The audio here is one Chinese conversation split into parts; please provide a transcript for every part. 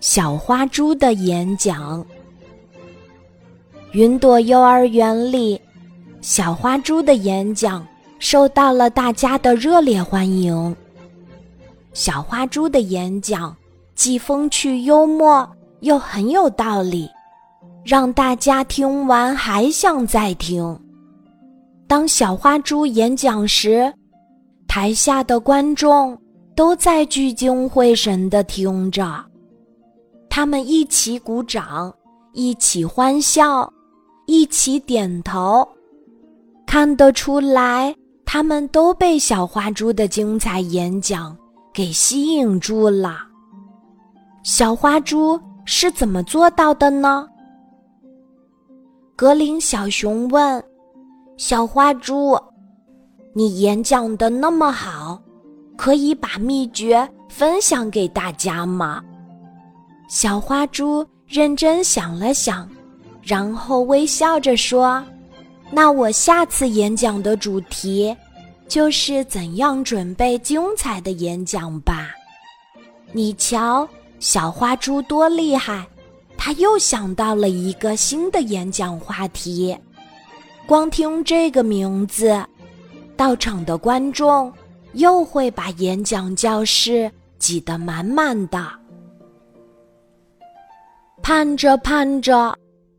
小花猪的演讲。云朵幼儿园里，小花猪的演讲受到了大家的热烈欢迎。小花猪的演讲既风趣幽默，又很有道理，让大家听完还想再听。当小花猪演讲时，台下的观众都在聚精会神地听着，他们一起鼓掌，一起欢笑，一起点头，看得出来，他们都被小花猪的精彩演讲给吸引住了。小花猪是怎么做到的呢？格林小熊问：“小花猪。”你演讲的那么好，可以把秘诀分享给大家吗？小花猪认真想了想，然后微笑着说：“那我下次演讲的主题就是怎样准备精彩的演讲吧。”你瞧，小花猪多厉害，他又想到了一个新的演讲话题。光听这个名字。到场的观众又会把演讲教室挤得满满的。盼着盼着，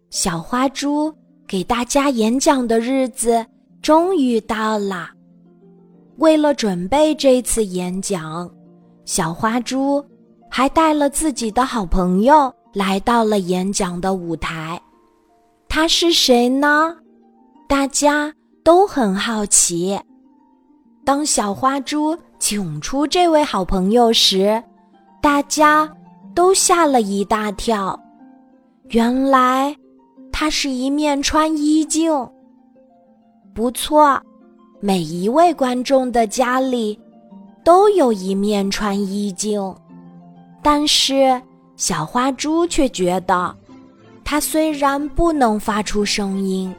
小花猪给大家演讲的日子终于到了。为了准备这次演讲，小花猪还带了自己的好朋友来到了演讲的舞台。他是谁呢？大家都很好奇。当小花猪请出这位好朋友时，大家都吓了一大跳。原来，它是一面穿衣镜。不错，每一位观众的家里都有一面穿衣镜。但是，小花猪却觉得，它虽然不能发出声音，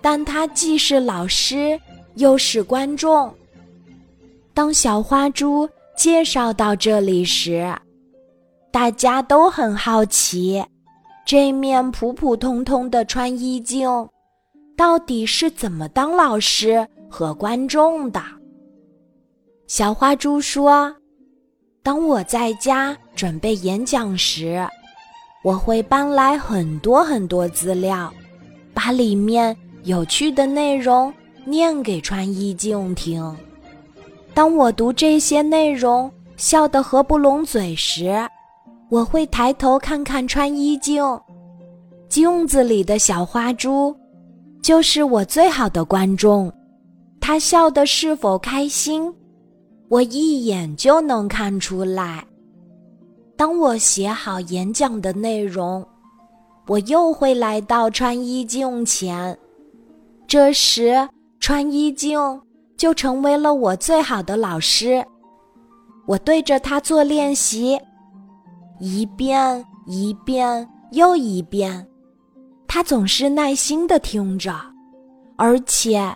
但它既是老师，又是观众。当小花猪介绍到这里时，大家都很好奇，这面普普通通的穿衣镜到底是怎么当老师和观众的。小花猪说：“当我在家准备演讲时，我会搬来很多很多资料，把里面有趣的内容念给穿衣镜听。”当我读这些内容笑得合不拢嘴时，我会抬头看看穿衣镜，镜子里的小花猪就是我最好的观众。他笑得是否开心，我一眼就能看出来。当我写好演讲的内容，我又会来到穿衣镜前，这时穿衣镜。就成为了我最好的老师。我对着他做练习，一遍一遍又一遍，他总是耐心的听着，而且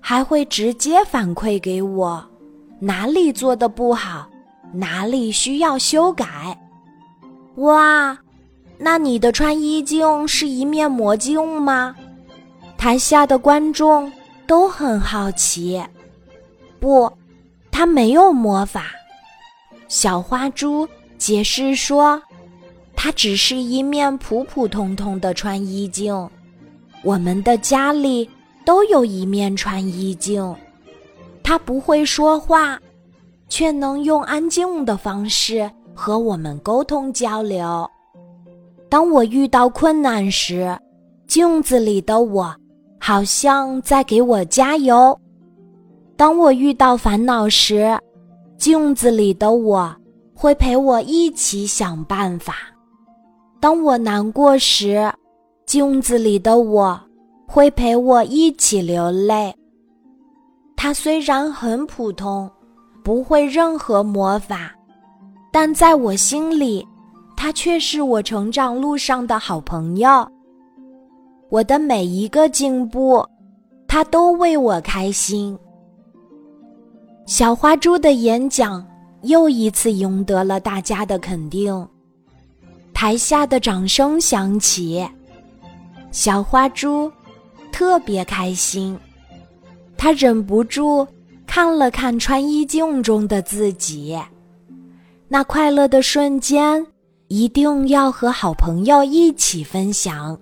还会直接反馈给我哪里做的不好，哪里需要修改。哇，那你的穿衣镜是一面魔镜吗？台下的观众都很好奇。不，它没有魔法。小花猪解释说：“它只是一面普普通通的穿衣镜。我们的家里都有一面穿衣镜。它不会说话，却能用安静的方式和我们沟通交流。当我遇到困难时，镜子里的我好像在给我加油。”当我遇到烦恼时，镜子里的我会陪我一起想办法；当我难过时，镜子里的我会陪我一起流泪。它虽然很普通，不会任何魔法，但在我心里，它却是我成长路上的好朋友。我的每一个进步，它都为我开心。小花猪的演讲又一次赢得了大家的肯定。台下的掌声响起，小花猪特别开心，他忍不住看了看穿衣镜中的自己，那快乐的瞬间一定要和好朋友一起分享。